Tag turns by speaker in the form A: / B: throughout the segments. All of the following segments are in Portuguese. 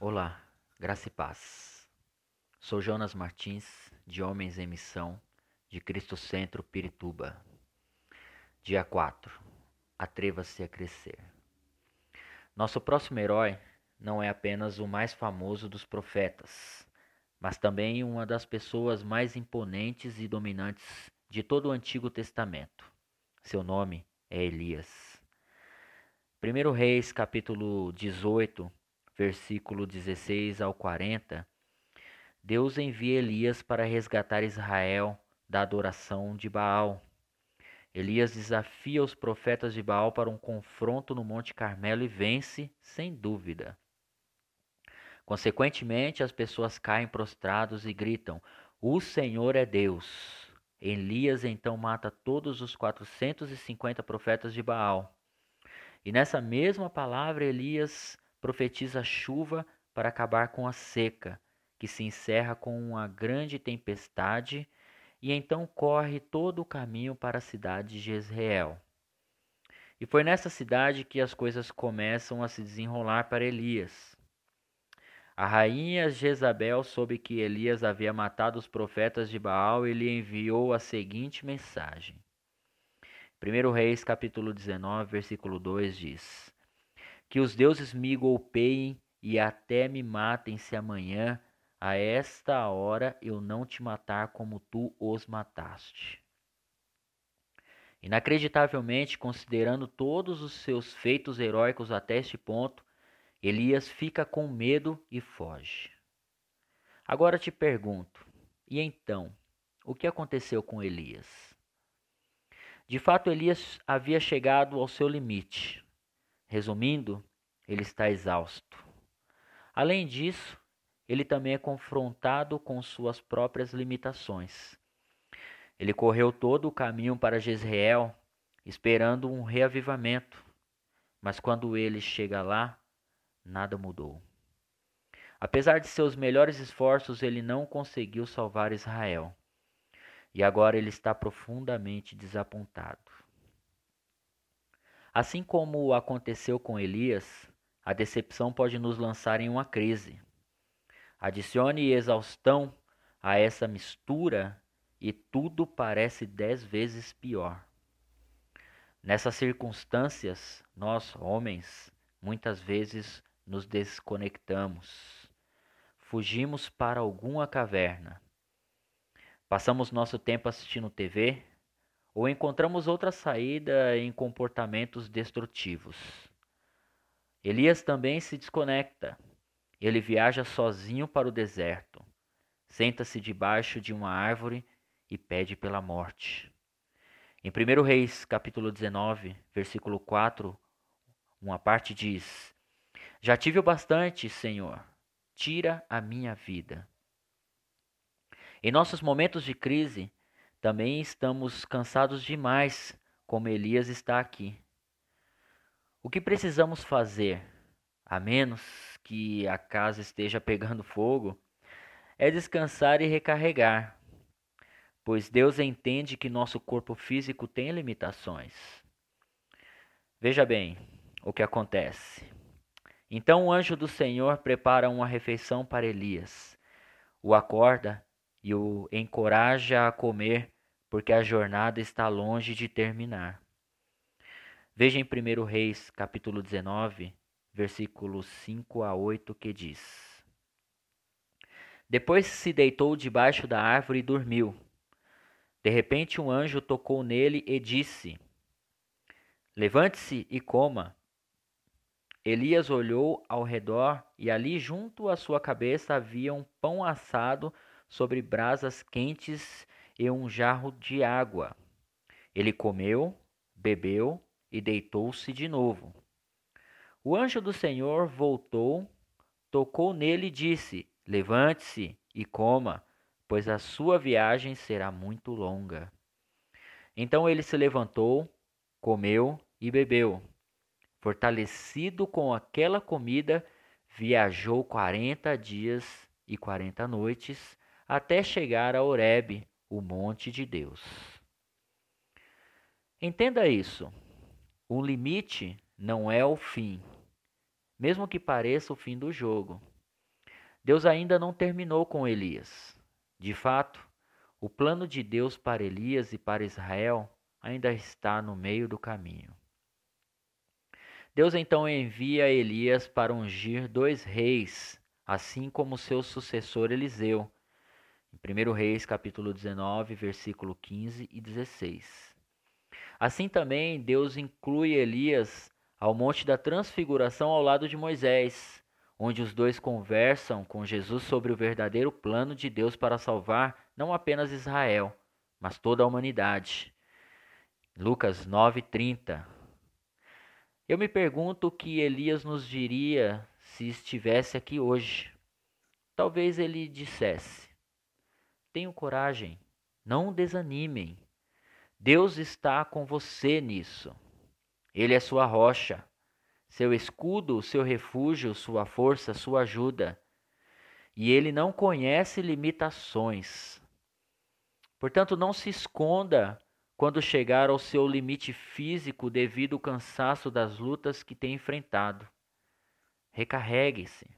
A: Olá, graça e paz. Sou Jonas Martins, de Homens em Missão, de Cristo Centro, Pirituba. Dia 4. Atreva-se a crescer. Nosso próximo herói não é apenas o mais famoso dos profetas, mas também uma das pessoas mais imponentes e dominantes de todo o Antigo Testamento. Seu nome é Elias. 1 Reis, capítulo 18, versículo 16 ao 40, Deus envia Elias para resgatar Israel da adoração de Baal. Elias desafia os profetas de Baal para um confronto no Monte Carmelo e vence, sem dúvida. Consequentemente, as pessoas caem prostrados e gritam: O Senhor é Deus. Elias então mata todos os 450 profetas de Baal. E nessa mesma palavra, Elias profetiza chuva para acabar com a seca, que se encerra com uma grande tempestade, e então corre todo o caminho para a cidade de Jezreel. E foi nessa cidade que as coisas começam a se desenrolar para Elias. A rainha Jezabel soube que Elias havia matado os profetas de Baal e lhe enviou a seguinte mensagem. 1 Reis capítulo 19, versículo 2 diz: que os deuses me golpeiem e até me matem se amanhã, a esta hora, eu não te matar como tu os mataste. Inacreditavelmente, considerando todos os seus feitos heróicos até este ponto, Elias fica com medo e foge. Agora te pergunto: e então, o que aconteceu com Elias? De fato, Elias havia chegado ao seu limite. Resumindo, ele está exausto. Além disso, ele também é confrontado com suas próprias limitações. Ele correu todo o caminho para Jezreel, esperando um reavivamento, mas quando ele chega lá, nada mudou. Apesar de seus melhores esforços, ele não conseguiu salvar Israel. E agora ele está profundamente desapontado. Assim como aconteceu com Elias, a decepção pode nos lançar em uma crise. Adicione exaustão a essa mistura e tudo parece dez vezes pior. Nessas circunstâncias, nós, homens, muitas vezes nos desconectamos. Fugimos para alguma caverna. Passamos nosso tempo assistindo TV, ou encontramos outra saída em comportamentos destrutivos. Elias também se desconecta. Ele viaja sozinho para o deserto, senta-se debaixo de uma árvore e pede pela morte. Em 1 Reis, capítulo 19, versículo 4, uma parte diz: Já tive o bastante, Senhor, tira a minha vida. Em nossos momentos de crise, também estamos cansados demais, como Elias está aqui. O que precisamos fazer, a menos que a casa esteja pegando fogo, é descansar e recarregar, pois Deus entende que nosso corpo físico tem limitações. Veja bem o que acontece. Então o anjo do Senhor prepara uma refeição para Elias, o acorda e o encoraja a comer porque a jornada está longe de terminar. Veja em 1 Reis, capítulo 19, versículos 5 a 8, que diz: Depois se deitou debaixo da árvore e dormiu. De repente um anjo tocou nele e disse: Levante-se e coma. Elias olhou ao redor e ali junto à sua cabeça havia um pão assado sobre brasas quentes e um jarro de água. Ele comeu, bebeu e deitou-se de novo. O anjo do Senhor voltou, tocou nele e disse: Levante-se e coma, pois a sua viagem será muito longa. Então ele se levantou, comeu e bebeu. Fortalecido com aquela comida, viajou quarenta dias e quarenta noites até chegar a Horebe, o monte de Deus. Entenda isso. O limite não é o fim, mesmo que pareça o fim do jogo. Deus ainda não terminou com Elias. De fato, o plano de Deus para Elias e para Israel ainda está no meio do caminho. Deus então envia Elias para ungir dois reis, assim como seu sucessor Eliseu. Em 1 Reis, capítulo 19, versículo 15 e 16. Assim também Deus inclui Elias ao Monte da Transfiguração ao lado de Moisés, onde os dois conversam com Jesus sobre o verdadeiro plano de Deus para salvar não apenas Israel, mas toda a humanidade. Lucas 9:30 eu me pergunto o que Elias nos diria se estivesse aqui hoje. Talvez ele dissesse: Tenham coragem, não desanimem. Deus está com você nisso. Ele é sua rocha, seu escudo, seu refúgio, sua força, sua ajuda. E ele não conhece limitações. Portanto, não se esconda quando chegar ao seu limite físico devido ao cansaço das lutas que tem enfrentado. Recarregue-se.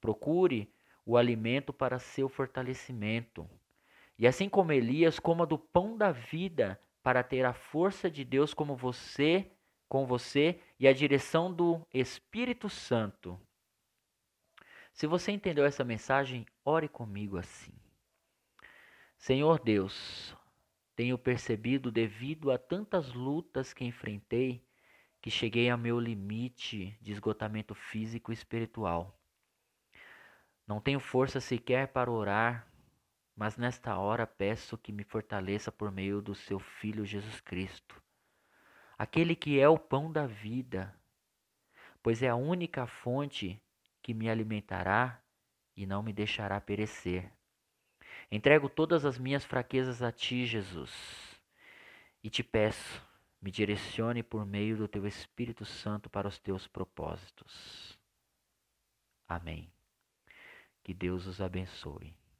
A: Procure o alimento para seu fortalecimento. E assim como Elias, coma do pão da vida para ter a força de Deus como você, com você e a direção do Espírito Santo. Se você entendeu essa mensagem, ore comigo assim. Senhor Deus, tenho percebido, devido a tantas lutas que enfrentei, que cheguei ao meu limite de esgotamento físico e espiritual. Não tenho força sequer para orar, mas nesta hora peço que me fortaleça por meio do seu Filho Jesus Cristo, aquele que é o pão da vida, pois é a única fonte que me alimentará e não me deixará perecer. Entrego todas as minhas fraquezas a ti, Jesus, e te peço, me direcione por meio do teu Espírito Santo para os teus propósitos. Amém. Que Deus os abençoe.